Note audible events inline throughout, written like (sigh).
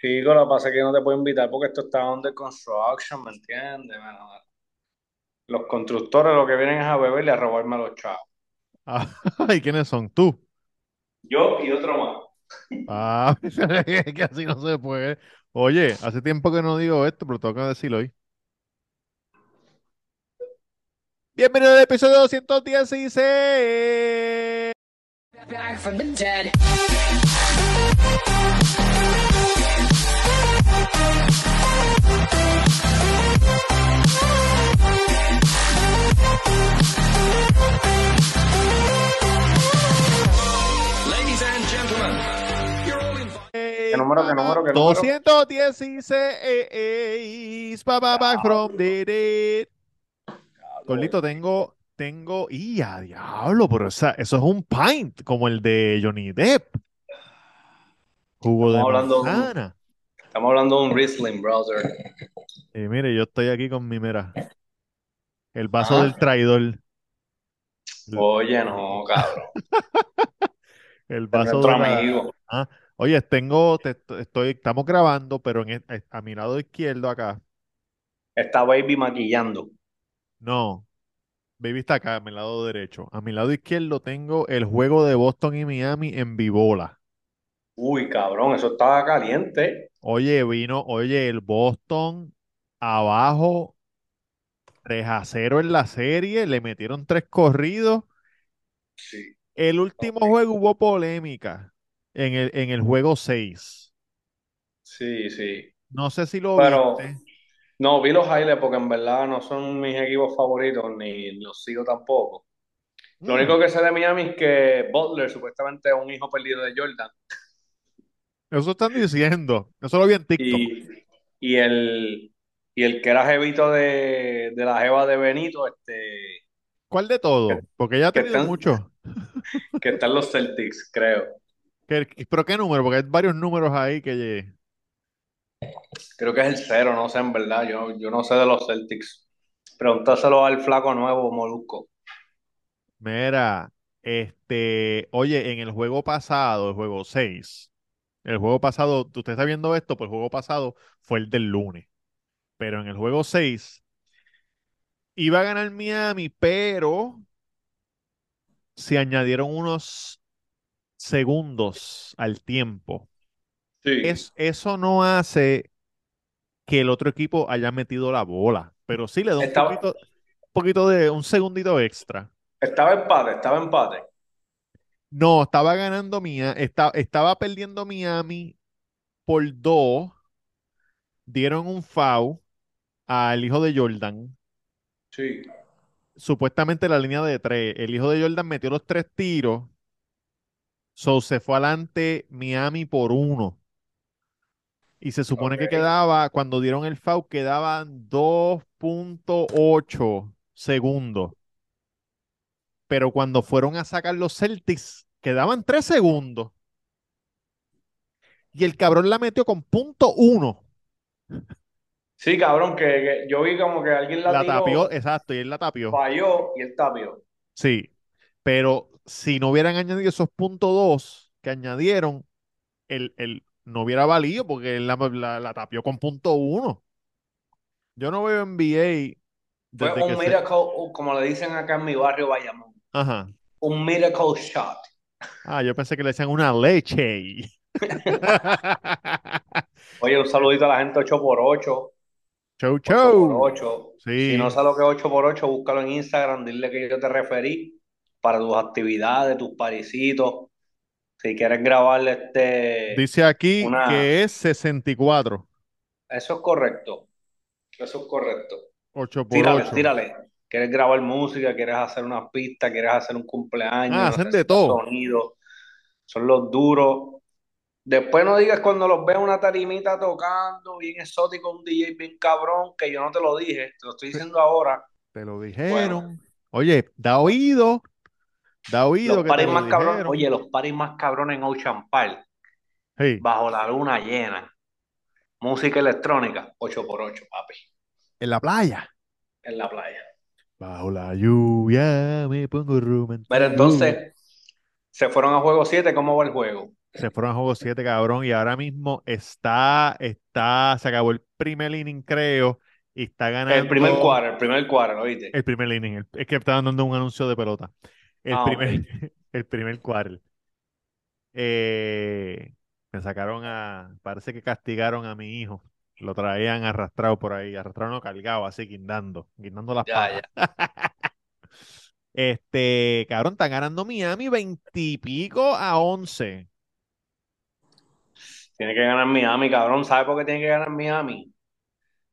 Chico, lo que pasa es que no te puedo invitar porque esto está under construction, ¿me entiendes? Bueno, los constructores lo que vienen es a beber y a robarme los chavos. Ah, (laughs) ¿y quiénes son? ¿Tú? Yo y otro más. Ah, (laughs) es que así no se puede. Oye, hace tiempo que no digo esto, pero tengo que decirlo hoy. Bienvenido al episodio 216. Back from the dead. ¿Qué número, qué número, qué número? 216. Pa, pa, back from the dead. Corlito, tengo, tengo, y a diablo, pero esa- eso es un pint, como el de Johnny Depp. Jugo de Estamos hablando de un- manzana. Estamos hablando de un Riesling, brother. (laughs) Y mire, yo estoy aquí con mi mera. El vaso Ah. del traidor. Oye, no, cabrón. (laughs) El vaso nuestro de la- amigo. Ah, oye, tengo, te- estoy, estamos grabando, pero en, e- a mi lado izquierdo acá. Está baby maquillando. No, baby está acá, a mi lado derecho. A mi lado izquierdo tengo el juego de Boston y Miami en Vibola. Uy, cabrón, eso estaba caliente. Oye, vino, oye, el Boston abajo 3 a 0 en la serie, le metieron tres corridos. Sí. El último juego hubo polémica en el, en el juego 6. Sí, sí. No sé si lo Pero viste. no, vi los highlights porque en verdad no son mis equipos favoritos ni los sigo tampoco. Lo Mm, único que sé de Miami es que Butler supuestamente es un hijo perdido de Jordan. Eso están diciendo. Eso lo vi en TikTok. Y, y el, y el que era jevito de, de la jeva de Benito, este, ¿Cuál de todo? Porque ella ha tenido están- mucho. (laughs) que está en los Celtics, creo. ¿Qué- ¿Pero qué número? Porque hay varios números ahí que... Creo que es el cero, no sé en verdad. Yo, yo no sé de los Celtics. Pregúntaselo al flaco nuevo, Molusco. Mira, este... Oye, en el juego pasado, el juego 6, el juego pasado, usted está viendo esto, pues el juego pasado fue el del lunes. Pero en el juego 6 iba a ganar Miami, pero se añadieron unos segundos al tiempo. Sí. Es, eso no hace que el otro equipo haya metido la bola, pero sí le da un Estaba- poquito, un poquito de un segundito extra. Estaba empate, estaba empate. No, estaba ganando Miami, estaba perdiendo Miami por dos. Dieron un foul al hijo de Jordan. Sí. Supuestamente la línea de tres. El hijo de Jordan metió los tres tiros. So se fue adelante Miami por uno. Y se supone que quedaba, cuando dieron el foul, quedaban 2.8 segundos. Pero cuando fueron a sacar los Celtics, quedaban 3 segundos. Y el cabrón la metió con punto uno. Sí, cabrón, que, que yo vi como que alguien la, La tiró, tapió, exacto, y él la tapió. falló y él tapió. Sí. Pero si no hubieran añadido esos puntos dos que añadieron, el, el- no hubiera valido porque él la, la, la tapió con punto uno. Yo no veo NBA Fue un se- como le dicen acá en mi barrio Bayamón, Ajá. un miracle shot. Ah, yo pensé que le decían una leche. (laughs) Oye, un saludito a la gente 8x8. Show, 8x8. show. Sí. Si no sabes lo que es 8x8, búscalo en Instagram, dile que yo te referí para tus actividades, tus parisitos. Si quieres grabarle este... Dice aquí una- que es 64. Eso es correcto. Eso es correcto. 8 por Tírale, 8. tírale. ¿Quieres grabar música? ¿Quieres hacer una pista? ¿Quieres hacer un cumpleaños? Ah, hacen de todo. Sonido. Son los duros. Después no digas cuando los veas una tarimita tocando, bien exótico, un DJ bien cabrón, que yo no te lo dije, te lo estoy diciendo ahora. Te lo dijeron. Oye, da oído. Da oído Los que lo más cabrones, oye, los paris más cabrones en Ocean Park, Sí. bajo la luna llena. Música electrónica, 8x8, papi, En la playa. en la playa. Bajo la lluvia me pongo romántico. Pero entonces, se fueron a juego 7, ¿cómo va el juego? Se fueron a juego 7, cabrón, y ahora mismo está, está, se acabó el primer inning, creo, y está ganando. El primer quarter, el primer quarter, ¿oíste? El primer inning, el- es que estaban dando un anuncio de pelota. El Ah, primer, ok. (laughs) el primer quarter. Eh, me sacaron a, parece que castigaron a mi hijo. Lo traían arrastrado por ahí, arrastrado no cargado, así guindando, guindando las Ya, patas. (laughs) Este, cabrón, están ganando Miami veintipico a once. Tiene que ganar Miami, cabrón. ¿Sabe por qué tiene que ganar Miami?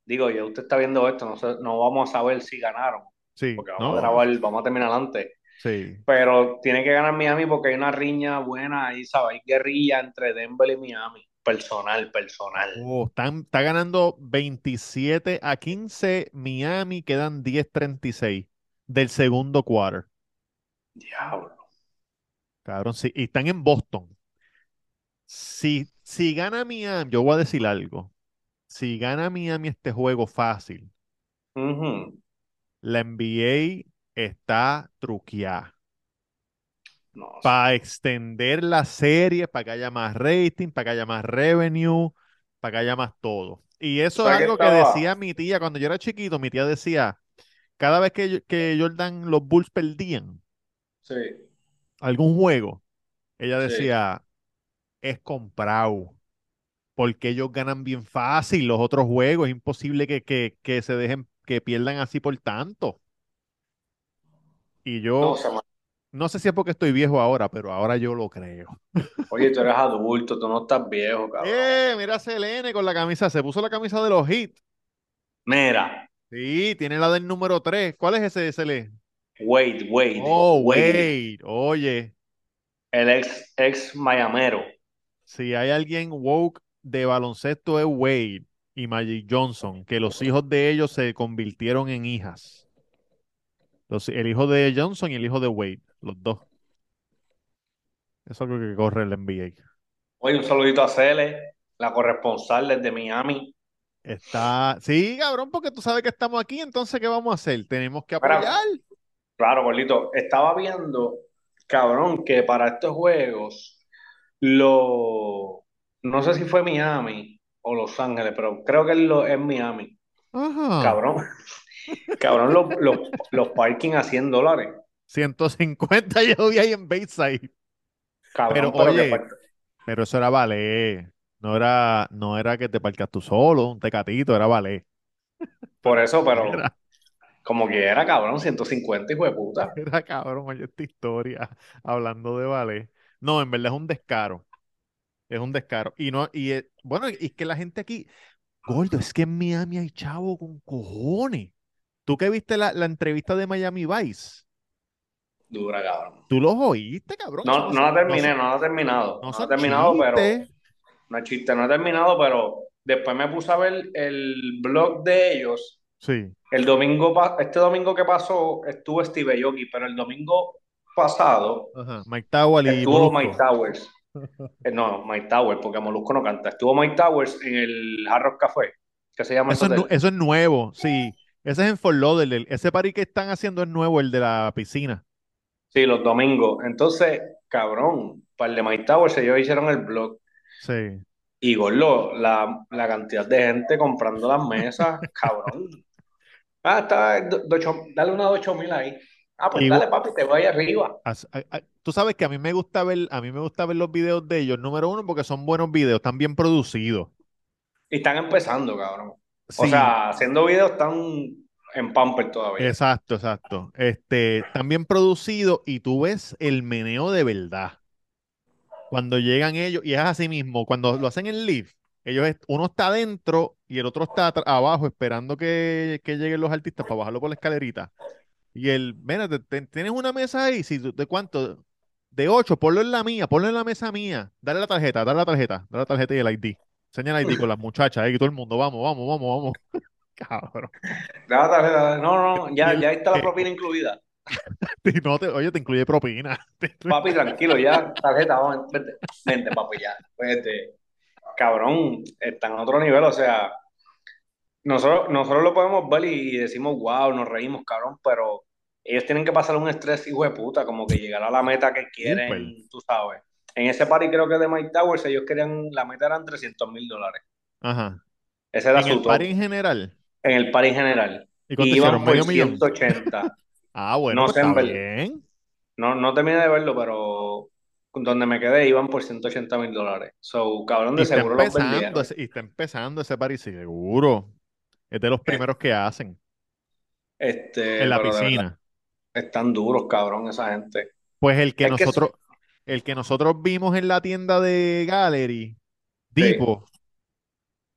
Digo, ya usted está viendo esto, no, sé- no vamos a saber si ganaron, Sí, porque ¿no? vamos a grabar, vamos a terminar antes. Sí. Pero tiene que ganar Miami porque hay una riña buena ahí, ¿sabes? Hay guerrilla entre Denver y Miami. Personal, personal. Oh, están, está ganando 27 a 15 Miami, quedan 10-36 del segundo quarter. Diablo. Cabrón, sí, y están en Boston. Si, si gana Miami, yo voy a decir algo. Si gana Miami este juego fácil, la NBA está truqueada. No. Para extender la serie, para que haya más rating, para que haya más revenue, para que haya más todo. Y eso es ¿Sabes qué algo que estaba? decía mi tía cuando yo era chiquito. Mi tía decía, cada vez que, que Jordan, los Bulls perdían Sí. algún juego, ella Sí. decía, es comprado. Porque ellos ganan bien fácil los otros juegos. Es imposible que, que, que se dejen, que pierdan así por tanto. Y yo, No. No sé si es porque estoy viejo ahora, pero ahora yo lo creo. Oye, tú eres adulto, tú no estás viejo, cabrón. ¡Eh! Mira a Selene con la camisa. Se puso la camisa de los Heat. Mira, Sí, tiene la del número 3. ¿Cuál es ese Selene? Wade, Wade, Oh, Wade, Wade. Oye, el ex, ex Mayamero. si hay alguien woke de baloncesto es Wade y Magic Johnson, que los hijos de ellos se convirtieron en hijas. Los- el hijo de Johnson y el hijo de Wade, los dos. Eso es algo que corre el NBA. Oye, un saludito a Cele, la corresponsal desde Miami. Está, sí, cabrón, porque tú sabes que estamos aquí, entonces, ¿qué vamos a hacer? Tenemos que apoyar. Claro, Carlito, estaba viendo, cabrón, que para estos juegos, lo, no sé si fue Miami o Los Ángeles, pero creo que es, lo, es Miami. Ajá. Cabrón, (laughs) cabrón, los, los, los parking a 100 dólares. 150 (laughs) yo vi ahí en Bayside. Cabrón, Pero, oye, Pero eso era ballet. No era, no era que te parqueas tú solo, un tecatito, era ballet. por eso, pero (laughs) Era, como que era, cabrón, 150, hijo de puta. (laughs) era cabrón, oye, esta historia hablando de ballet. No, en verdad es un descaro. Es un descaro. Y no, y eh, bueno, y es que la gente aquí, gordo, es que en Miami hay chavo con cojones. Tú que viste la, la entrevista de Miami Vice, Dura, cabrón. tú los oíste, cabrón. No, no la terminé, no la he terminado. no No la he terminado, pero. No es chiste, no he terminado, pero después me puse a ver el blog de ellos. Sí. El domingo, este domingo que pasó, estuvo Steve Aoki, pero el domingo pasado Ajá. Mike Tower y estuvo Molusco. Mike Towers. (laughs) Eh, No, Mike Towers, porque Molusco no canta. Estuvo Mike Towers en el Hard Rock Café, que se llama es, eso es nuevo, sí. Ese es en Fort Lauderdale. Ese party que están haciendo es nuevo, el de la piscina. Sí, los domingos. Entonces, cabrón, para el de Mike Towers ellos hicieron el blog. Sí. Y gordo, la, la cantidad de gente comprando las mesas, (laughs) cabrón. Ah, está, de ocho- dale una de 8 mil ahí. Ah, pues Y dale, papi, te voy arriba. As- a- a- Tú sabes que a mí me gusta ver, a mí me gusta ver los videos de ellos, número uno, porque son buenos videos, están bien producidos. Y están empezando, cabrón. O sea, haciendo videos están en Pamper todavía. exacto, exacto. Este, están bien producidos y tú ves el meneo de verdad. Cuando llegan ellos, y es así mismo, cuando lo hacen en live, ellos, uno está adentro y el otro está abajo esperando que, que lleguen los artistas para bajarlo por la escalerita. Y el, mira, tienes una mesa ahí, ¿de cuánto? De ocho, ponlo en la mía, ponlo en la mesa mía. Dale la tarjeta, dale la tarjeta, dale la tarjeta y el ID. Enseña el ID con las muchachas ahí, todo el mundo, vamos, vamos, vamos, vamos. Cabrón. Dale, dale, dale. No, no, (laughs) ya, ya está la propina incluida. (laughs) Y no te- oye, te incluye propina. (laughs) Papi, tranquilo, ya, tarjeta, vamos, vente, vente, papi, ya. Vete. Cabrón, está en otro nivel, o sea, nosotros, nosotros lo podemos ver y decimos, wow, nos reímos, cabrón, pero ellos tienen que pasar un estrés, hijo de puta, como que llegar a la meta que quieren, tú sabes. En ese party creo que de Mike Towers ellos querían, la meta eran 300 mil dólares. Ajá. Ese era En su el top. party en general. En el party general. ¿Y Y iban por ¿Medio millón? 180. (laughs) Ah, bueno, No sé, en está bien. No, no terminé de verlo, pero donde me quedé iban por 180 mil dólares. So, cabrón, Y de está seguro los vendieron. ese- y está empezando ese party, seguro. Es de los primeros que hacen Este, en la verdad, piscina. están duros, cabrón, esa gente. Pues el que Es que nosotros, el que nosotros vimos en la tienda de Gallery, Sí. Dipo,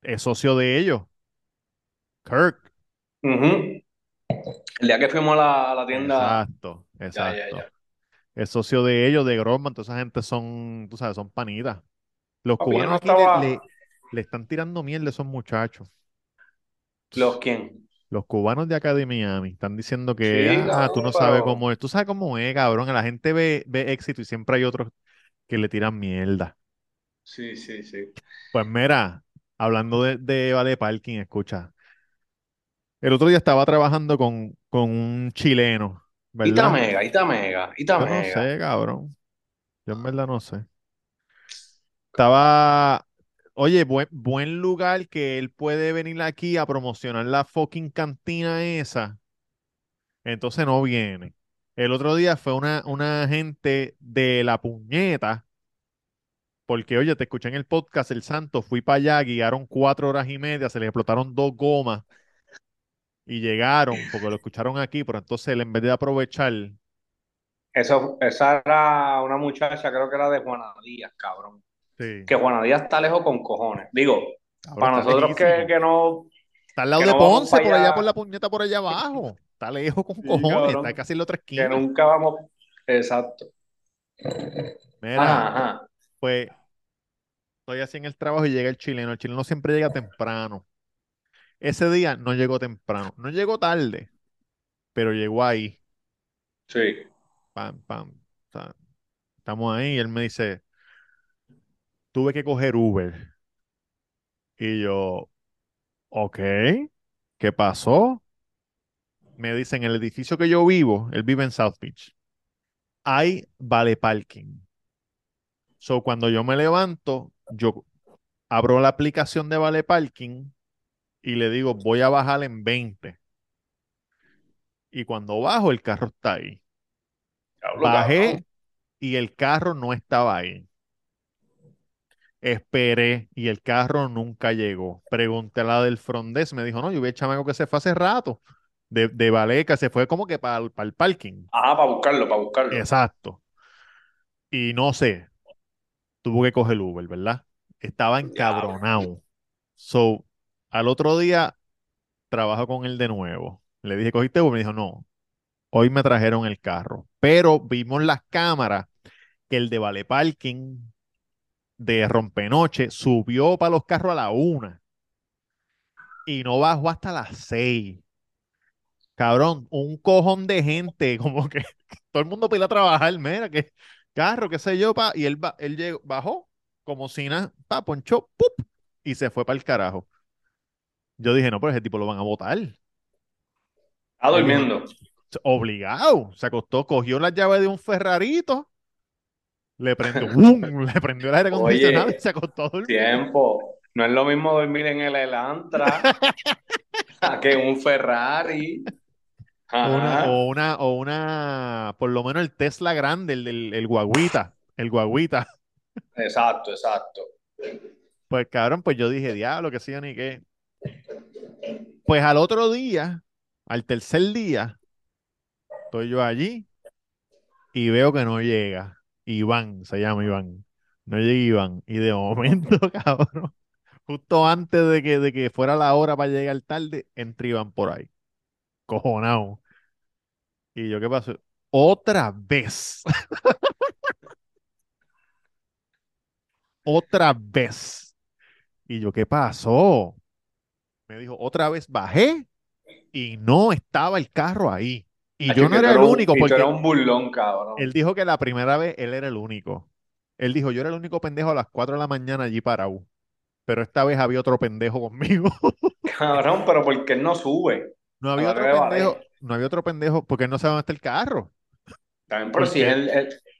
es socio de ellos. Kirk. Ujú. El día que fuimos a la, a la tienda, Exacto, ya, ya, exacto. ya. Es socio de ellos, de Grossman, toda esa gente son, tú sabes, son panitas. Los Papi, cubanos no aquí le, le- le están tirando mierda a esos muchachos. ¿Los quién? Los cubanos de acá de Miami están diciendo que, Sí, ah, tú cabrón, no sabes cómo es. Tú sabes cómo es, cabrón. La gente ve, ve éxito y siempre hay otros que le tiran mierda. Sí, sí, sí. Pues mira, hablando de, de Vale Parking, escucha. El otro día estaba trabajando con, con un chileno, Ita ¿verdad? mega, ita mega, ita Yo no sé, cabrón. Yo en verdad no sé. Estaba, oye, buen, buen lugar que él puede venir aquí a promocionar la fucking cantina esa. Entonces no viene. El otro día fue una, una gente de la puñeta, porque oye, te escuché en el podcast El Santo, fui para allá, guiaron cuatro horas y media, se les explotaron dos gomas y llegaron, porque lo escucharon aquí, pero entonces él en vez de aprovechar, Eso, esa era una muchacha, creo que era de Juana Díaz, cabrón. sí, Que Juana Díaz está lejos con cojones. Digo, cabrón, para nosotros que, que no, Está al lado que de no Ponce, por allá por la puñeta, por allá abajo. Está lejos con sí, cojones, está casi en la otra que esquina. nunca vamos. Exacto. Mira, Ajá, ajá. pues estoy así en el trabajo y llega el chileno. El chileno siempre llega temprano. Ese día no llegó temprano. No llegó tarde, pero llegó ahí. Sí. Pam, pam. O sea, estamos ahí y él me dice, tuve que coger Uber. Y yo, ok, ¿qué pasó? Me dicen, en el edificio que yo vivo, él vive en South Beach, hay vale parking. So, cuando yo me levanto, yo abro la aplicación de vale parking y le digo, voy a bajar en 20. Y cuando bajo, el carro está ahí. Cabrón. Bajé y el carro no estaba ahí. Esperé y el carro nunca llegó. Pregunté a la del front desk, me dijo, no, yo vi el chamaco que se fue hace rato, de, de Valeca, se fue como que para el parking. Ajá, para buscarlo, para buscarlo. Exacto. Y no sé, tuvo que coger el Uber, ¿verdad? Estaba encabronado. So, al otro día trabajo con él de nuevo. Le dije, ¿cogiste Uber? Me dijo, no, hoy me trajeron el carro. Pero vimos las cámaras que el de Vale Parking de Rompenoche subió para los carros a la una y no bajó hasta las seis. Cabrón, un cojón de gente, (laughs) como que todo el mundo pide a trabajar, mira, que carro, qué sé yo, pa, y él, él llegó, bajó como si nada, pa, ponchó, ¡pup! y se fue para el carajo. Yo dije, no, pero ese tipo lo van a votar. Está durmiendo. obligado, se acostó, cogió la llave de un Ferrarito, le prendió, ¡bum! (laughs) le prendió el aire acondicionado y se acostó a dormir. tiempo. No es lo mismo dormir en el Elantra (laughs) que en un Ferrari. O una, o una, o una, por lo menos el Tesla grande, el, del el guaguita, el guaguita. Exacto, exacto. Pues cabrón, pues yo dije, diablo, que sí, ni qué. Pues al otro día, al tercer día, estoy yo allí y veo que no llega. Iván, se llama Iván. No llega Iván. Y de momento, (laughs) cabrón, justo antes de que, de que fuera la hora para llegar tarde, entra Iván por ahí. Cojonado. Y yo, ¿qué pasó? Otra vez. (laughs) Otra vez. Y yo, ¿qué pasó? Me dijo, otra vez bajé y no estaba el carro ahí. Y yo no era el un- único tú porque eras un burlón, cabrón. él dijo que la primera vez él era el único. Él dijo, yo era el único pendejo a las 4 de la mañana allí parado. Pero esta vez había otro pendejo conmigo. (laughs) Cabrón, pero ¿por qué él no sube? No A había la otro de Vale. pendejo, no había otro pendejo porque él no sabe dónde está el carro. También, pero si es Porque el,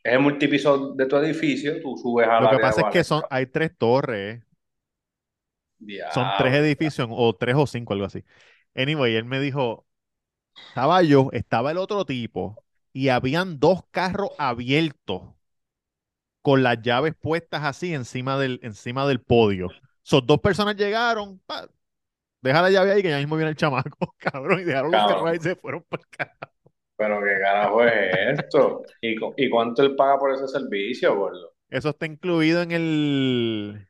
el- multipiso de tu edificio, tú subes al Lo que pasa es que son, hay tres torres, Son tres edificios, o tres o cinco, algo así. Anyway, él me dijo, estaba yo, estaba el otro tipo, y habían dos carros abiertos con las llaves puestas así encima del, encima del podio. Son dos personas llegaron, pa, deja la llave ahí que ya mismo viene el chamaco, (laughs) cabrón, y dejaron los carros ahí y se fueron por carajo. Pero qué carajo es esto. ¿Y, cu- y cuánto él paga por ese servicio, gordo? Eso está incluido en el,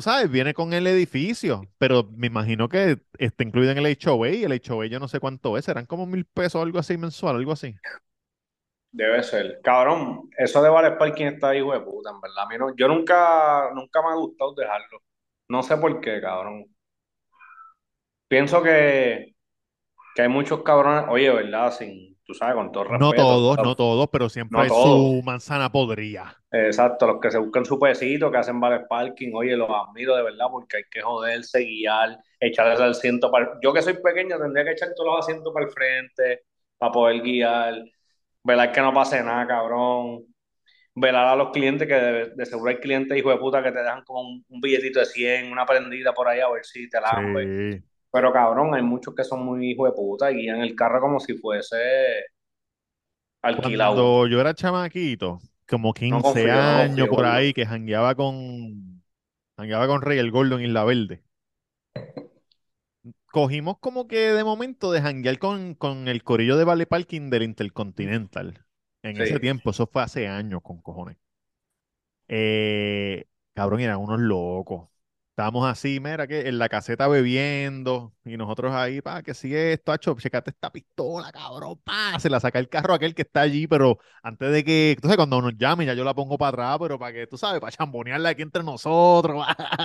sabes, viene con el edificio, pero me imagino que está incluido en el HOA y el HOA yo no sé cuánto es, serán como mil pesos o algo así mensual, algo así. Debe ser. Cabrón, eso de Vales Parking está hijo de puta, en verdad. A mí no- yo nunca, nunca me ha gustado dejarlo. No sé por qué, cabrón. Pienso que, que hay muchos cabrones, oye, ¿verdad? Sin, tú sabes, con todo No respeto. todos, pero- no todos, pero siempre No hay todos. su manzana podrida. Exacto, los que se buscan su pesito, que hacen Vales Parking, oye, los admiro de verdad porque hay que joderse, guiar, echarle el asiento para... Yo que soy pequeño tendría que echar todos los asientos para el frente para poder guiar, velar que no pase nada, cabrón. Velar a los clientes, que de, de seguro hay clientes, hijo de puta, que te dejan como un, un billetito de 100, una prendida por ahí a ver si te lambe. Sí. Pero cabrón, hay muchos que son muy hijo de puta y guían el carro como si fuese alquilado. Cuando yo era chamaquito, como 15 confío, no años confío, por ahí, que jangueaba con, jangueaba con Rey el Gordo en Isla Verde. Cogimos como que de momento de janguear con, con el corillo de Vale Parking del Intercontinental. En Sí. ese tiempo, eso fue hace años con cojones. Eh, cabrón, eran unos locos. Estábamos así, mira, que en la caseta bebiendo y nosotros ahí, pa, que sigue esto, acho, checate esta pistola, cabrón, pa, se la saca el carro aquel que está allí, pero antes de que, entonces cuando nos llamen ya yo la pongo para atrás, pero para que, tú sabes, para chambonearla aquí entre nosotros. (laughs)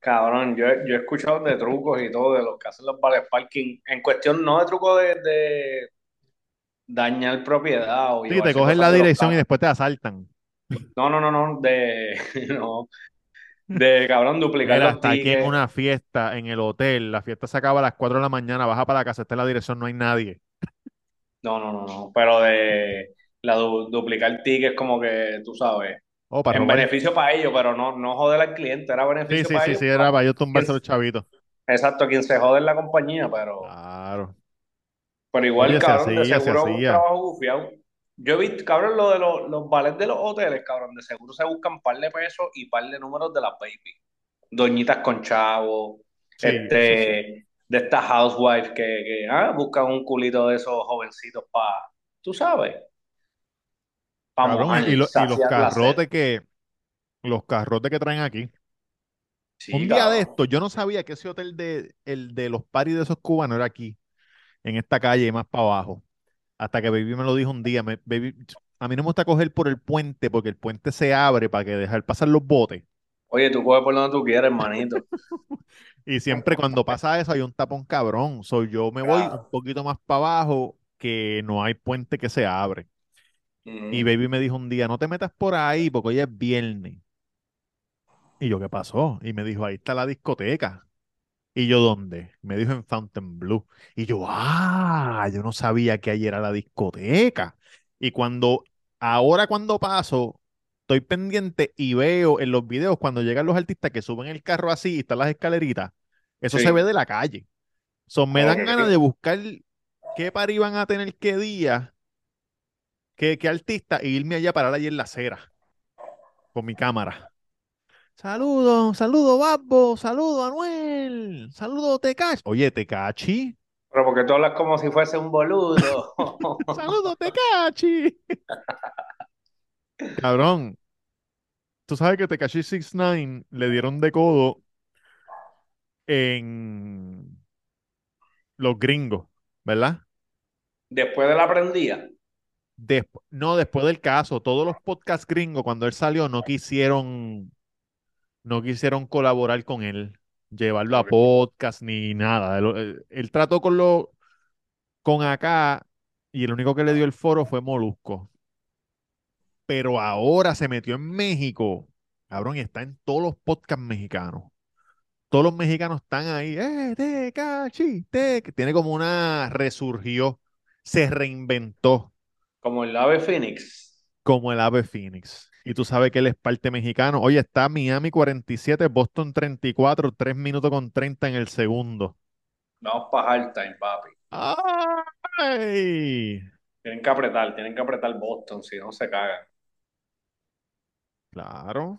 Cabrón, yo, he- yo he escuchado de trucos y todo, de los que hacen los vales parking, en cuestión no de trucos de, de dañar propiedad o Sí, te cogen la dirección y después te asaltan. No, no, no, no, de, (laughs) no, de cabrón, duplicar los está aquí en una fiesta en el hotel, la fiesta se acaba a las 4 de la mañana, baja para la casa, está en la dirección, no hay nadie. No, no, no, no, pero de la du- duplicar tickets como que, tú sabes, Oh, para en robar. beneficio para ellos, pero no, no joder al cliente, era Sí, beneficio sí, para sí, ellos. sí, era para yo tumbarse los chavitos. Exacto, quien se jode es la compañía, pero, Claro. pero igual, Oye, se cabrón, de hacía, se seguro es un hacía. trabajo gufiado. Yo he visto, cabrón, lo de los, los vales de los hoteles, cabrón, de seguro se buscan par de pesos y par de números de las baby. Doñitas con chavo, Sí, eso sí. este, de estas housewives que, que ah, buscan un culito de esos jovencitos para, tú sabes, Cabrón, mojar, y, lo- y los carrotes que, los carrotes que traen aquí. Sí, Un día de esto, yo no sabía que ese hotel de, el de los paris de esos cubanos era aquí, en esta calle, más para abajo. Hasta que Baby me lo dijo un día. me- Baby, a mí no me gusta coger por el puente, porque el puente se abre para que dejar pasar los botes. Oye, tú coges por donde tú quieras, hermanito. (laughs) Y siempre cuando pasa eso hay un tapón cabrón. So, yo me voy un poquito más para abajo, que no hay puente que se abre. Y. Baby me dijo un día, no te metas por ahí porque hoy es viernes. Y yo, ¿qué pasó? Y me dijo, ahí está la discoteca. Y yo, ¿dónde? Me dijo en Fontainebleau. Y yo, ah, yo no sabía que ahí era la discoteca. Y cuando, ahora cuando paso, estoy pendiente y veo en los videos cuando llegan los artistas que suben el carro así y están las escaleritas, eso Sí. se ve de la calle. So, me dan ganas de buscar qué par iban a tener qué día, qué, qué artista, e irme allá a parar allí en la acera con mi cámara. Saludos, saludos, Babbo, saludos, Anuel, saludos, Tecachi. Oye, Tecachi, Pero porque tú hablas como si fuese un boludo. (laughs) saludos, Tecachi. (laughs) Cabrón, tú sabes que Tekashi 69 le dieron de codo en los gringos, ¿verdad? Después de la prendida. Desp- no, después del caso, todos los podcasts gringos, cuando él salió, no quisieron, no quisieron colaborar con él, llevarlo a podcast ni nada. Él, él- trató con lo, con acá y el único que le dio el foro fue Molusco. Pero ahora se metió en México, cabrón, y está en todos los podcasts mexicanos. Todos los mexicanos están ahí, eh, te, que tiene como una resurgió, se reinventó. Como el ave Phoenix. como el ave Phoenix. Y tú sabes que él es parte mexicano. Oye, está Miami 47, Boston 34, 3 minutos con 30 en el segundo. Vamos para halftime, papi. ¡Ay! Tienen que apretar, tienen que apretar Boston, si no se cagan. Claro.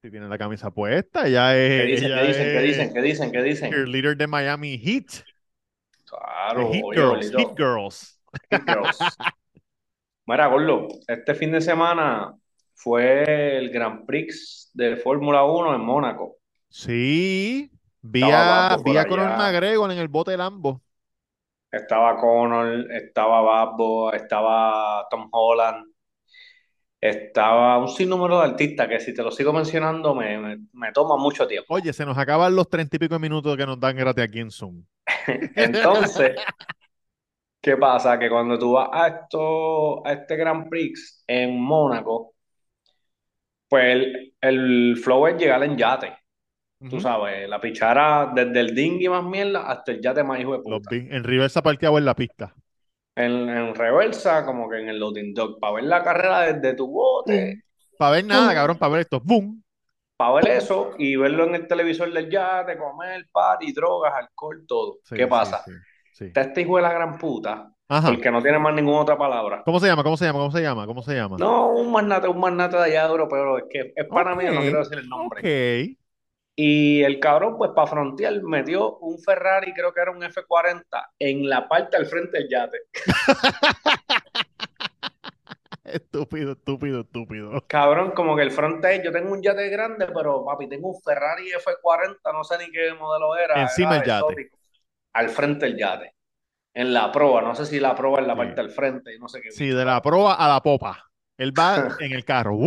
Si tiene la camisa puesta, ya es. ¿Qué dicen? ella ¿Qué dicen? ¿Qué dicen? ¿Qué dicen? ¿Qué dicen? cheerleader de Miami Heat. Claro, Heat oye, Girls. Heat Girls. Heat Girls. (laughs) Mira, Gordo, este fin de semana fue el Grand Prix de Fórmula 1 en Mónaco. Sí, vi Estaba a, Babbo vi por a Conor. McGregor en el bote de Lambo. Estaba Conor, estaba Babbo, estaba Tom Holland, estaba un sinnúmero de artistas que si te lo sigo mencionando me, me, me toma mucho tiempo. Oye, se nos acaban los treinta y pico de minutos que nos dan gratis aquí en Zoom. (laughs) Entonces, ¿qué pasa? Que cuando tú vas a, esto, a este Grand Prix en Mónaco, pues el, el flow es llegar en yate. Tú sabes, la pichara desde el dinghy más mierda hasta el yate más hijo de puta. En Reversa parqueado en la pista. En, en reversa, como que en el loading dock, para ver la carrera desde tu bote, Para ver nada, cabrón, para ver esto. ¡Boom! para ver eso y verlo en el televisor del yate, comer, party, drogas, alcohol, todo. Sí, ¿Qué pasa? sí, sí. Está este hijo de la gran puta, Ajá. porque no tiene más ninguna otra palabra. ¿Cómo se llama? ¿Cómo se llama? ¿Cómo se llama? ¿Cómo se llama? No, un magnate, un magnate de allá europeo, es que es para mí, no quiero decir el nombre. Ok. Y el cabrón, pues para frontear, metió un Ferrari, creo que era un F40, en la parte al frente del yate. (laughs) Estúpido, estúpido, estúpido. Cabrón, como que el fronte, yo tengo un yate grande, pero papi, tengo un Ferrari F40, no sé ni qué modelo era. Encima era del yate. exótico, Al frente del yate. En la proa, no sé si la proa en la Sí. parte del frente, y no sé qué. Sí, de la proa a la popa. Él va (laughs) en el carro.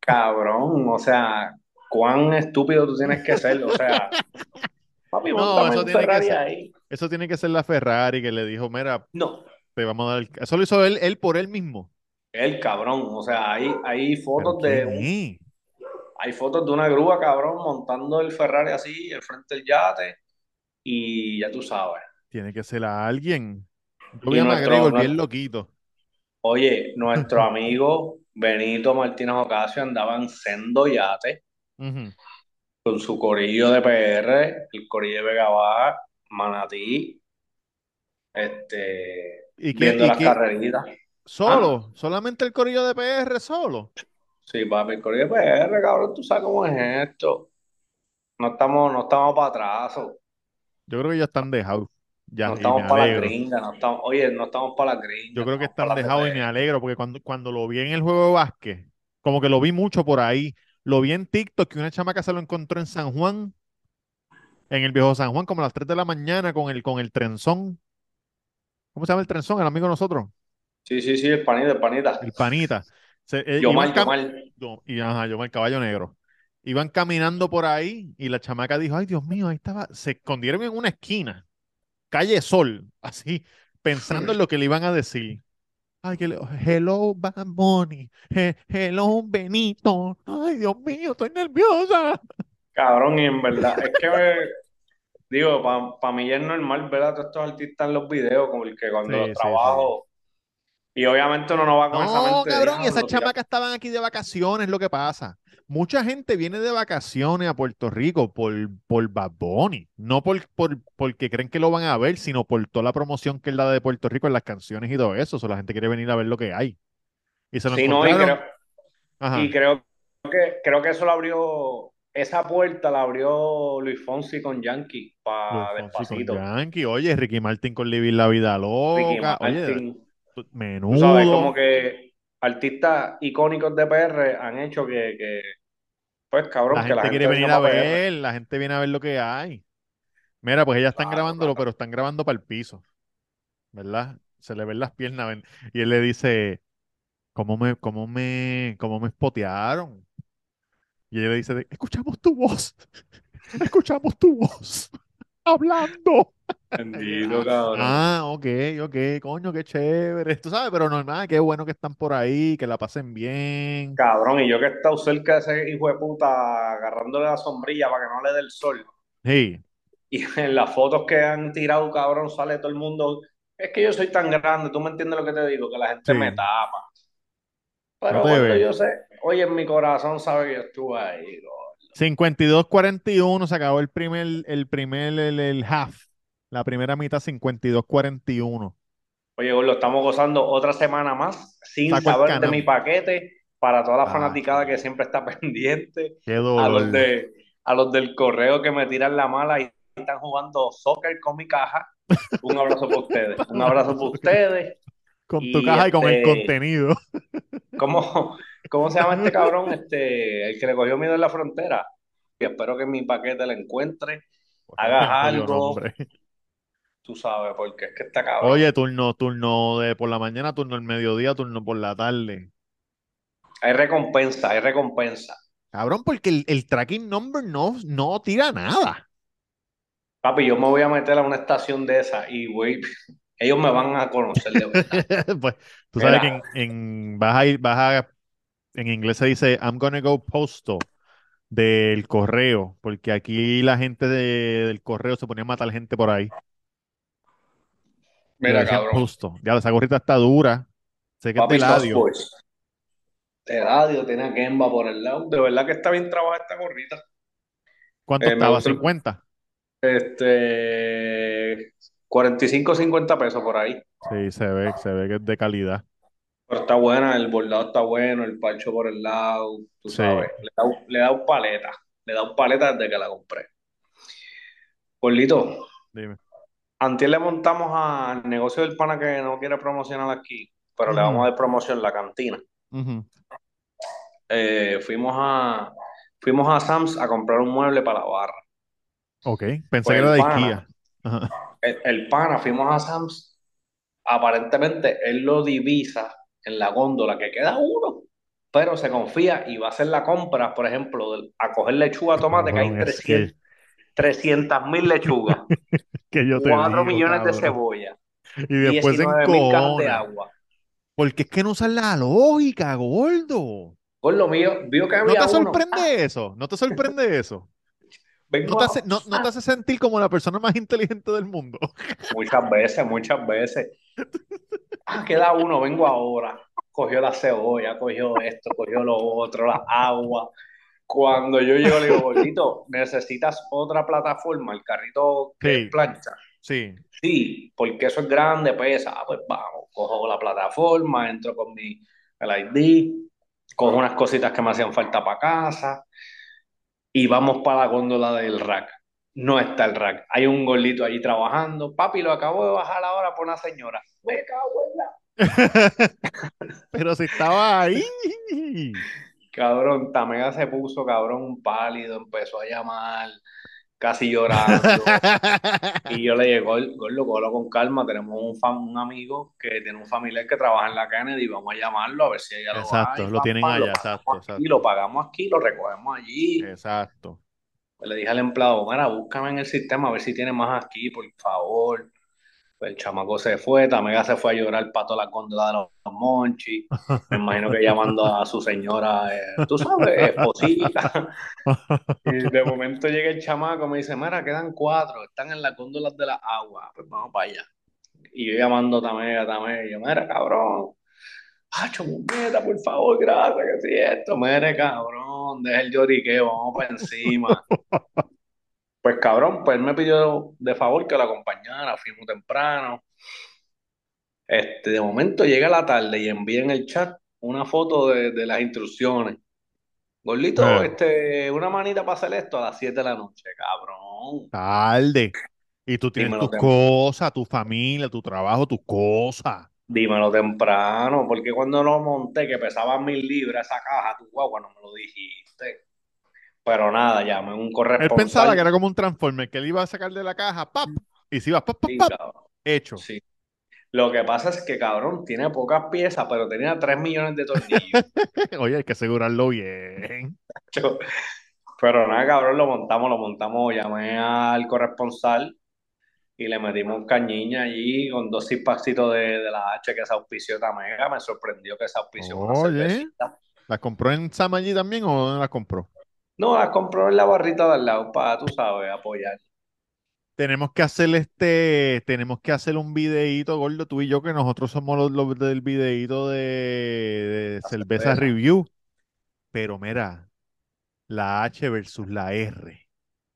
Cabrón, o sea, cuán estúpido tú tienes que ser, o sea, (laughs) papi, No, montame eso tiene que Ferrari ser- ahí. Eso tiene que ser la Ferrari que le dijo, mira, No, te vamos a dar el... Eso lo hizo él, él por él mismo. el cabrón, o sea, hay, hay ¿Pero fotos de un- hay fotos de una grúa, cabrón, montando el Ferrari así, al frente del yate, y ya tú sabes. Tiene que ser a alguien. Yo vi a McGregor bien loquito. Oye, (laughs) nuestro amigo Benito Martínez Ocasio andaba en sendo yate con su corillo de PR, el corillo de Vega Baja, Manatí, este, ¿Y qué- viendo y las qué- carreritas. Solo, solamente el corillo de PR solo. Sí, papi, el corillo de PR, cabrón, tú sabes cómo es esto. No estamos, no estamos para atrás, Yo creo que ya están dejados. Ya, no estamos para la gringa, no estamos, oye, no estamos para la gringa, Yo creo que están dejados y me alegro porque cuando, cuando lo vi en el juego de básquet, como que lo vi mucho por ahí. Lo vi en TikTok que una chamaca se lo encontró en San Juan, en el viejo San Juan, como a las 3 de la mañana con el, con el trenzón. ¿Cómo se llama el trenzón? El amigo de nosotros, Sí, sí, sí, el panita, el panita. el panita. Se, eh, Yo mal, yo mal. Y ajá, yo el caballo negro. Iban caminando por ahí y la chamaca dijo, ay Dios mío, ahí estaba. Se escondieron en una esquina, calle Sol, así, pensando en (laughs) lo que le iban a decir. Ay, que le- hello, Bad Bunny. He- hello, Benito. Ay, Dios mío, estoy nerviosa. Cabrón, y en verdad, es que digo, para mí ya es normal ver a todos estos artistas en los videos, como el que cuando Sí, los sí, trabajo, y obviamente uno no va con esa No, mente de, cabrón, y "Diablo, esas tira". chamacas estaban aquí de vacaciones, lo que pasa. Mucha gente viene de vacaciones a Puerto Rico por, por Bad Bunny, no por, por, porque creen que lo van a ver, sino por toda la promoción que él da de Puerto Rico en las canciones y todo eso. O sea, la gente quiere venir a ver lo que hay. Y se lo Sí, no, y creo, y creo que, creo que eso lo abrió, esa puerta la abrió Luis Fonsi con Yankee, para Fonsi con Despacito. Yankee, oye, Ricky Martin con Living la Vida Ricky Loca, oye, Tú sabes, menudo. como que artistas icónicos de PR han hecho que, que pues cabrón, La que la gente quiere gente venir a PR. ver, la gente viene a ver lo que hay. Mira, pues ellas están Claro, grabándolo, claro. pero están grabando para el piso, ¿verdad? Se le ven las piernas ven- y él le dice, ¿cómo me, cómo me, cómo me spotearon? Y ella le dice, escuchamos tu voz, (laughs) escuchamos tu voz, hablando. Bendito, cabrón. Ah, ok, ok, coño, qué chévere. Tú sabes, pero normal, qué bueno que están por ahí, que la pasen bien. Cabrón, y yo que he estado cerca de ese hijo de puta agarrándole la sombrilla para que no le dé el sol. Sí, Y en las fotos que han tirado, cabrón, sale todo el mundo. Es que yo soy tan grande, tú me entiendes lo que te digo, que la gente Sí. me tapa. Pero No cuando yo sé, oye, en mi corazón sabe que yo estuve ahí. gordo. 52-41 se acabó el primer, el primer, el, el half. La primera mitad 52-41. Oye, lo estamos gozando otra semana más sin Saco saber de mi paquete para toda la Ah, fanaticada que siempre está (laughs) pendiente. Qué A los de, a los del correo que me tiran la mala y están jugando soccer con mi caja. Un abrazo para ustedes. Un abrazo para (laughs) ustedes. Con tu y caja y con el este- contenido. ¿Cómo, cómo se llama este cabrón? Este, el que le cogió miedo en la frontera. Y espero que mi paquete le encuentre. Hagas Jodido algo. Tú sabes, porque es que está cabrón. Oye, turno, turno de por la mañana, turno al mediodía, turno por la tarde. Hay recompensa, hay recompensa. Cabrón, porque el, el tracking number no, no tira nada. Papi, yo me voy a meter a una estación de esa y güey, ellos me van a conocer de (laughs) verdad. Pues tú sabes que en, en- vas a ir, vas a, en inglés se dice I'm gonna go postal del correo, porque aquí la gente de- del correo se ponía a matar gente por ahí. Mira, cabrón. Ya, esa gorrita está dura. Sé que es Papi, de Sos ladio. Sports. De radio, tiene a Kemba por el lado. De verdad que está bien trabajada esta gorrita. ¿Cuánto Eh, estaba? gustó el- ¿50? Este, 45, 50 pesos por ahí. Sí, se ve, se ve que es de calidad. Pero está buena, el bordado está bueno, el parcho por el lado, tú Sí. sabes. Le da, le da un paleta. Le da un paleta desde que la compré. Gordito, Dime. antes le montamos al negocio del pana que no quiere promocionar aquí, pero le vamos a dar promoción la cantina. Eh, fuimos a, fuimos a Sam's a comprar un mueble para la barra. Ok, pensé Pues que era de pana, IKEA. Ajá. el, el pana, fuimos a Sam's. Aparentemente él lo divisa en la góndola que queda uno, pero se confía y va a hacer la compra, por ejemplo, a coger lechuga, tomate, que hay Cabrón, es 300 mil lechugas, (laughs) Que yo te 4 digo, millones de cebolla, Y después se 19 mil cajas de agua. Porque es que no usan la lógica, gordo. Por lo mío, vio que ¿No te uno. sorprende eso? ¿No te sorprende eso? (laughs) Vengo ¿No te a- hace, no, no te hace sentir como la persona más inteligente del mundo? (laughs) Muchas veces, muchas veces. Ah, queda uno, vengo ahora. Cogió la cebolla, cogió esto, cogió lo otro, la agua. Cuando yo llego, le digo, gordito, ¿necesitas otra plataforma? El carrito que Sí. plancha. Sí. Sí, porque eso es grande, pesa. Ah, pues vamos, cojo la plataforma, entro con mi el ID, cojo unas cositas que me hacían falta para casa y vamos para la góndola del rack. No está el rack. Hay un gordito allí trabajando. Papi, lo acabo de bajar ahora por una señora. Me cago. (laughs) Pero si estaba ahí. Cabrón, Tamega se puso, cabrón, pálido, empezó a llamar, casi llorando. (laughs) Y yo le dije, "Gol- Gordo, cógelo con calma. Tenemos un, amigo que tiene un familiar que trabaja en la Kennedy. Vamos a llamarlo a ver si ella lo Exacto, lo tienen allá, lo exacto, exacto. lo pagamos aquí, lo recogemos allí. Exacto. Le dije al empleado, mira, búscame en el sistema a ver si tiene más aquí, por favor. El chamaco se fue, Tamega se fue a llorar para toda la góndola de los monchis. Me imagino que llamando a su señora, eh, tú sabes, esposita. Y de momento llega el chamaco, me dice, mira, quedan cuatro, están en las góndolas de la agua, pues vamos para allá. Y yo llamando a Tamega, Tamega, y yo, mira, cabrón, Hacho, muñeca, por favor, gracias, que si esto, mire, cabrón, deja el lloriqueo, vamos para encima. Pues cabrón, pues él me pidió de favor que lo acompañara, fuimos temprano. Este, de momento llega la tarde y envía en el chat una foto de, de las instrucciones. Gordito, Ah. este, una manita para hacer esto a las 7 de la noche, cabrón. Tarde. Y tú tienes Dímelo, tus cosas, tu familia, tu trabajo, tus cosas. Dímelo temprano, porque cuando lo monté, que pesaba mil libras esa caja, tu guagua, no me lo dijiste. Pero nada, llamé un Él corresponsal. pensaba que era como un transformer, que él iba a sacar de la caja, ¡pap! Y si iba, ¡pap, pap, pap! Hecho. sí. Lo que pasa es que, cabrón, tiene pocas piezas, pero tenía 3 millones de tornillos. (laughs) Oye, hay que asegurarlo bien. Pero nada, cabrón, lo montamos, lo montamos, llamé al corresponsal y le metimos cañiña allí con dos cipacitos de, de la H que se auspició Tamega. Me sorprendió que se auspició Oye. ¿Las compró en Sam allí también o no las compró? No, las compró en la barrita de al lado para, tú sabes, apoyar. Tenemos que hacer este, tenemos que hacer un videíto, gordo, tú y yo, que nosotros somos los, los del videíto de, de cerveza review. Pero mira, la H versus la R.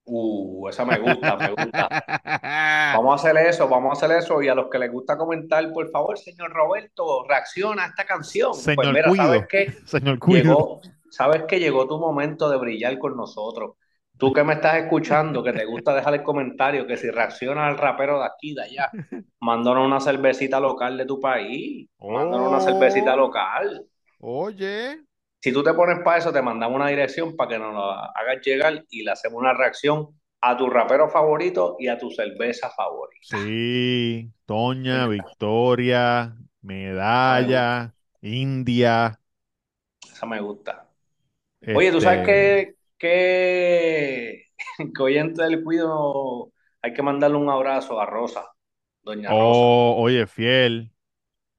Uh, esa me gusta, me gusta. (laughs) Vamos a hacer eso, vamos a hacer eso. Y a los que les gusta comentar, por favor, señor Roberto, reacciona a esta canción. Pues Señor mira, Cuido. ¿sabes qué? (laughs) Señor Cuido. Llegó, sabes que llegó tu momento de brillar con nosotros. Tú que me estás escuchando, que te gusta dejar el comentario, que si reaccionas al rapero de aquí, de allá, (laughs) mándanos una cervecita local de tu país. Mándanos una Oh. cervecita local. Oye, Si tú te pones para eso, te mandamos una dirección para que nos la hagas llegar y le hacemos una reacción a tu rapero favorito y a tu cerveza favorita. sí, Toña, Victoria, Medalla, (laughs) India. Esa me gusta. Oye, ¿tú sabes que, que, que oyente del cuido hay que mandarle un abrazo a Rosa, doña Rosa, Oh, oye, fiel.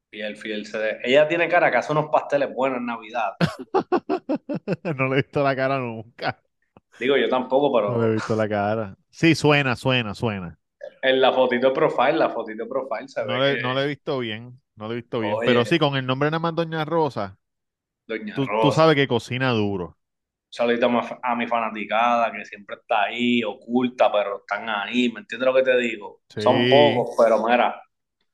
fiel, fiel. se- Ella tiene cara que hace unos pasteles buenos en Navidad. (laughs) No le he visto la cara nunca. Digo, yo tampoco, No le he pero visto la cara. Sí, suena, suena, suena. en la fotito profile, la fotito profile se No ve le, que no le he visto bien. No le he visto bien. Oye. Pero sí, con el nombre nada más Doña Rosa, doña tú, sabes que cocina duro. Saludito a mi, fanaticada que siempre está ahí, oculta, pero están ahí. ¿Me entiendes lo que te digo? Sí. Son pocos, pero mira,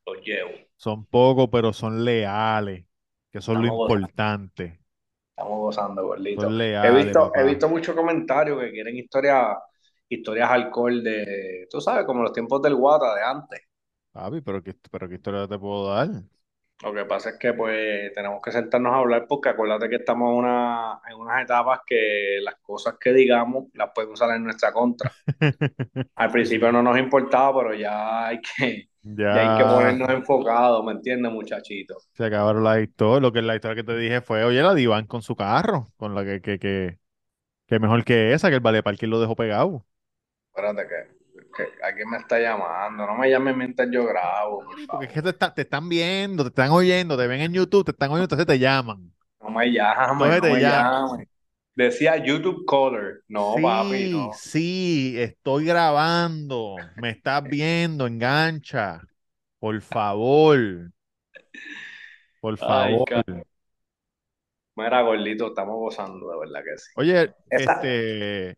los llevo. Son pocos, pero son leales, que lo Estamos gozando. importante. Estamos gozando, gordito. Son He leales, visto, he visto muchos comentarios que quieren historias, historias alcohol de, tú sabes, como los tiempos del Guata de antes. Papi, pero qué, pero qué historia te puedo dar. Lo que pasa es que pues tenemos que sentarnos a hablar porque acuérdate que estamos en, una, en unas etapas que las cosas que digamos las pueden usar en nuestra contra. (laughs) Al principio no nos importaba, pero ya hay que, ya hay que ponernos enfocados, ¿me entiendes, muchachito? se acabaron las historias. Lo que la historia que te dije fue, oye, la Divan con su carro, con la que, que, que, que mejor que esa, que el Vale Parking lo dejó pegado. Espérate que, que alguien me está llamando, no me llames mientras yo grabo, por porque es que te, está- te están viendo, te están oyendo, te ven en YouTube, te están oyendo, entonces te llaman. No me Entonces no te me llaman. Decía YouTube Caller. No, papi, Sí, no. sí, estoy grabando, me estás viendo, engancha. Por favor, por (laughs) Ay, favor. ca- Mira, gordito, estamos gozando, de verdad que sí. Oye, Esa- este,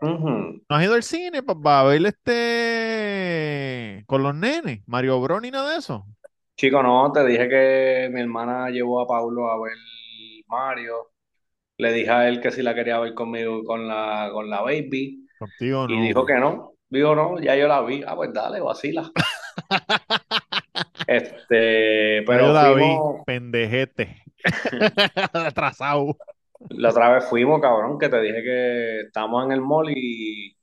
¿no has ido al cine para ver este con los nenes, Mario Bros ni nada de eso? Chico, no, te dije que mi hermana llevó a Paulo a ver Mario. Le dije a él que si la quería ver conmigo con la, con la baby. Contigo Y no. dijo que no. Dijo no, ya yo la vi. Ah, pues dale, vacila. (laughs) Este, Yo pero la vi, fuimos, pendejete. (laughs) (laughs) Atrasado. La otra vez fuimos, cabrón, que te dije que estábamos en el mall y,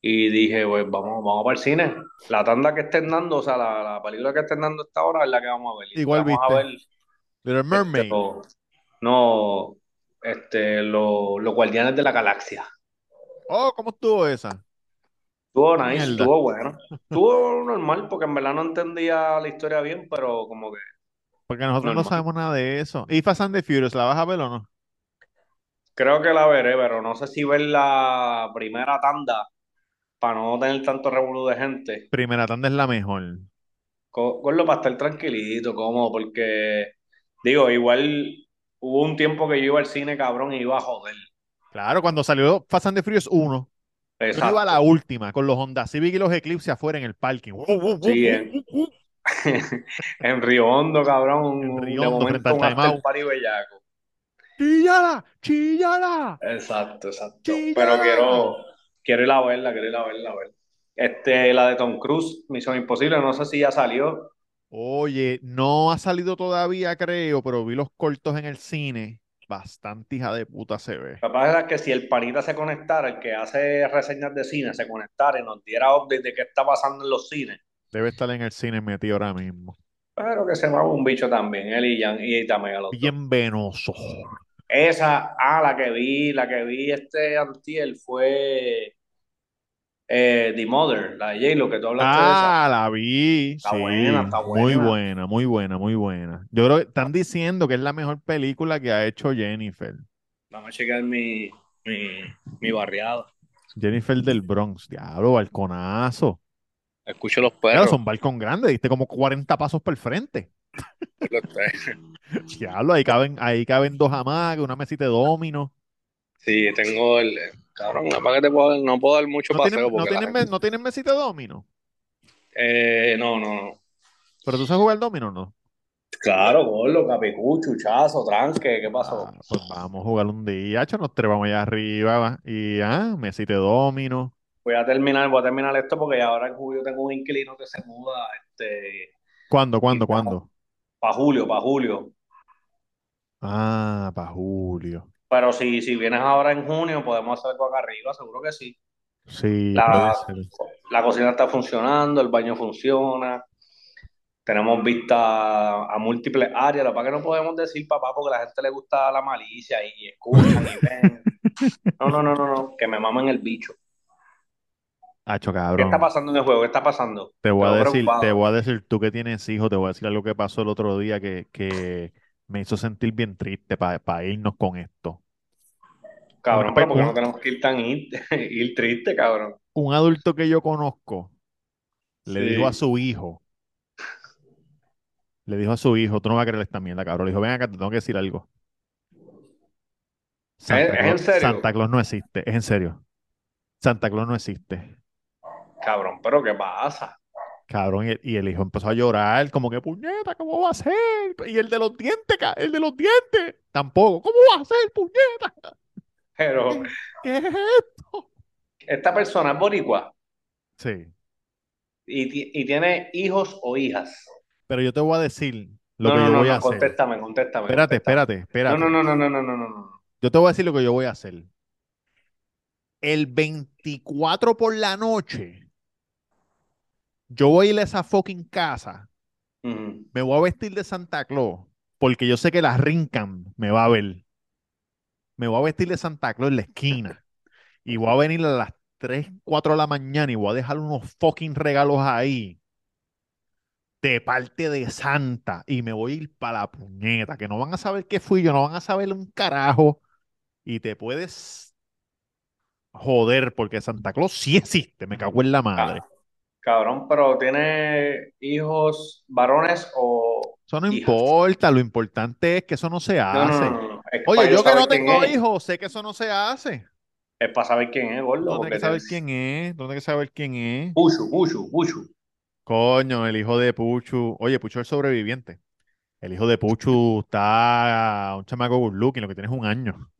y dije, pues vamos, vamos para el cine. La tanda que estén dando, o sea, la, la película que estén dando esta hora es la que vamos a ver. Igual vamos a ver viste. Little este, Mermaid. lo- no, este, lo- los Guardianes de la Galaxia. Oh, ¿cómo estuvo esa? Estuvo nice, Mierda. estuvo bueno. Estuvo normal porque en verdad no entendía la historia bien, pero como que Porque nosotros no sabemos nada de eso. ¿Y Fast and the Furious, la vas a ver o no? Creo que la veré, pero no sé si ver la primera tanda para no tener tanto revolú de gente. Primera tanda es la mejor. Co- Gordo, para estar tranquilito, cómodo, porque digo, igual hubo un tiempo que yo iba al cine, cabrón, y iba a joder. Claro, cuando salió Fast and the Furious 1, yo iba a la Exacto. última, con los Honda Civic y los Eclipse afuera en el parking. Sí, uh, (laughs) en, en Río Hondo, cabrón, En Río Hondo, frente al after ¡Chíllala! ¡Chíllala! Exacto, exacto. Pero quiero, quiero ir a verla, quiero ir a verla, a ver. Este, la de Tom Cruise, Misión Imposible, no sé si ya salió. Oye, no ha salido todavía, creo, pero vi los cortos en el cine. Bastante hija de puta se ve. Que pasa es que si el panita se conectara, el que hace reseñas de cine, se conectara y nos diera update de qué está pasando en los cines, Debe estar en el cine metido ahora mismo. pero que se mueva un bicho también, él y Jan y Tamega, los dos. Bien venoso. Esa, ah, la que vi, la que vi este antier fue eh, The Mother, la de J-Lo, que tú hablaste de esa. Ah, la vi. Está Sí, buena, está muy buena. buena, muy buena, muy buena. Yo creo que están diciendo que es la mejor película que ha hecho Jennifer. Vamos a checar mi, mi, mi barriada. Jennifer del Bronx. Diablo, balconazo. Escucho los Claro, perros. son balcón grande, diste como 40 pasos por el frente. (laughs) Diablo, ahí caben, ahí caben dos hamacas, una mesita de domino. Sí, tengo el. Cabrón, para que te puedo, no puedo dar mucho ¿No paseo tienen, no tienen, me- no tienen mesita de domino? Eh, no, no, no. ¿Pero tú sabes jugar domino o no? Claro, gordo, capicú, chuchazo, tranque, ¿qué pasó? Ah, pues vamos a jugar un día, hacho, nos trepamos allá arriba va, y ah, mesita de domino. Voy a terminar, voy a terminar esto porque ya ahora en julio tengo un inquilino que se muda, este, ¿Cuándo, cuándo, cuándo? Para julio, para julio. Ah, para julio. Pero si, si vienes ahora en junio, podemos hacer algo acá arriba, seguro que sí. Sí, La, puede ser. la cocina está funcionando, el baño funciona, tenemos vista a múltiples áreas, lo que que no podemos decir, papá, porque a la gente le gusta la malicia y escuchan y ven. (laughs) No, no, no, no, no, que me mamen el bicho. Hacho, ¿Qué está pasando en el juego? ¿Qué está pasando? Te voy a decir, preocupado. te voy a decir, tú que tienes hijos, te voy a decir algo que pasó el otro día que, que me hizo sentir bien triste para irnos con esto. Cabrón, pero pe- ¿por qué no tenemos que ir tan ir, (laughs) ir triste, cabrón? Un adulto que yo conozco le Sí. dijo a su hijo, le dijo a su hijo, tú no vas a creer esta mierda, cabrón. Le dijo, ven acá, te tengo que decir algo. Santa ¿Es- en serio? Santa Claus no existe, es en serio. Santa Claus no existe cabrón, pero ¿qué pasa? Cabrón, y el, hijo empezó a llorar, como que puñeta, ¿cómo va a ser? Y el de los dientes, el de los dientes, tampoco, ¿cómo va a ser, puñeta? (laughs) Pero, ¿qué, es esto? Esta persona es boricua. Sí. Y, tiene hijos o hijas. Pero yo te voy a decir lo no, que no, yo no, voy a hacer. Contéstame, contéstame. Espérate, espérate, espérate. No, no, no, no, no, no, no. Yo te voy a decir lo que yo voy a hacer. El 24 por la noche, yo voy a ir a esa fucking casa, me voy a vestir de Santa Claus, porque yo sé que la Rincam me va a ver. Me voy a vestir de Santa Claus en la esquina (laughs) y voy a venir a las 3, 4 de la mañana y voy a dejar unos fucking regalos ahí de parte de Santa y me voy a ir para la puñeta, que no van a saber que fui yo, no van a saber un carajo y te puedes joder porque Santa Claus sí existe, me cago en la madre. Cabrón, pero ¿tiene hijos varones o Eso no hijas? importa, lo importante es que eso no se No, no, hace. no, no. Es Oye, yo que no tengo es. hijos, sé que eso no se hace. Es para saber quién es, gordo, ¿Dónde hay porque que saber quién es? ¿Dónde hay que saber quién es? Puchu, Puchu, Puchu. Coño, el hijo de Puchu. Oye, Puchu es sobreviviente. El hijo de Puchu está un chamaco good looking, lo que tiene es un año.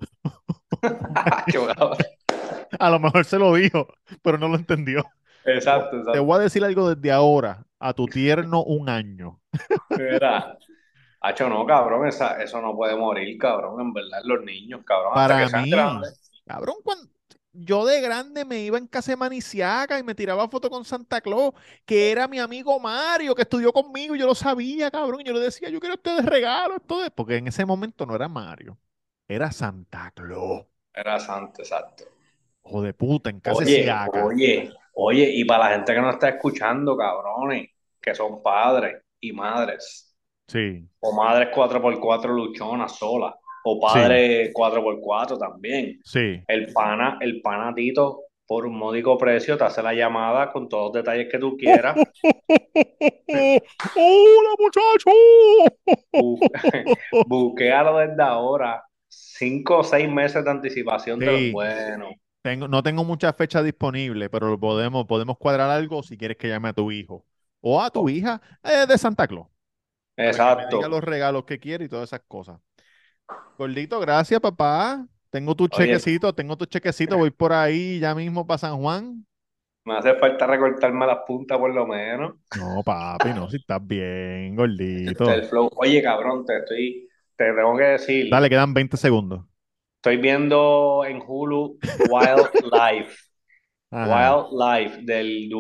(laughs) Cabrón. (laughs) A lo mejor se lo dijo, pero no lo entendió. Exacto, Te exacto. voy a decir algo desde ahora. A tu tierno un año. Mira. Hacho, no, cabrón, esa, eso no puede morir, cabrón, en verdad, los niños, cabrón, hasta Para que sean mí, grandes. cabrón, cuando yo de grande me iba en casa de Maniciaca y me tiraba foto con Santa Claus, que era mi amigo Mario, que estudió conmigo, y yo lo sabía, cabrón, y yo le decía, yo quiero este de regalo, esto porque en ese momento no era Mario, era Santa Claus. Era santo, exacto. Hijo de puta, en casa de Siaca. oye, oye, y para la gente que no está escuchando, cabrones, que son padres y madres, Sí, o madres 4x4 luchonas solas, o padres 4x4 también. sí. El pana, el pana Tito, por un módico precio, te hace la llamada con todos los detalles que tú quieras. (laughs) ¡Hola, muchacho! Bu- (laughs) Buquéalo desde ahora. Cinco o seis meses de anticipación de Sí. los buenos. Tengo, no tengo mucha fecha disponible, pero lo podemos, podemos cuadrar algo si quieres que llame a tu hijo o a tu hija eh, de Santa Claus. para que me Exacto. diga los regalos que quiere y todas esas cosas. Gordito, gracias, papá. Tengo tu Oye. chequecito, tengo tu chequecito, voy por ahí ya mismo para San Juan. Me hace falta recortarme las puntas por lo menos. No, papi, no, si estás bien, gordito. El flow. Oye, cabrón, te estoy, te tengo que decir, Dale, quedan 20 segundos. Estoy viendo en Hulu Wildlife, (laughs) Ajá. Wildlife del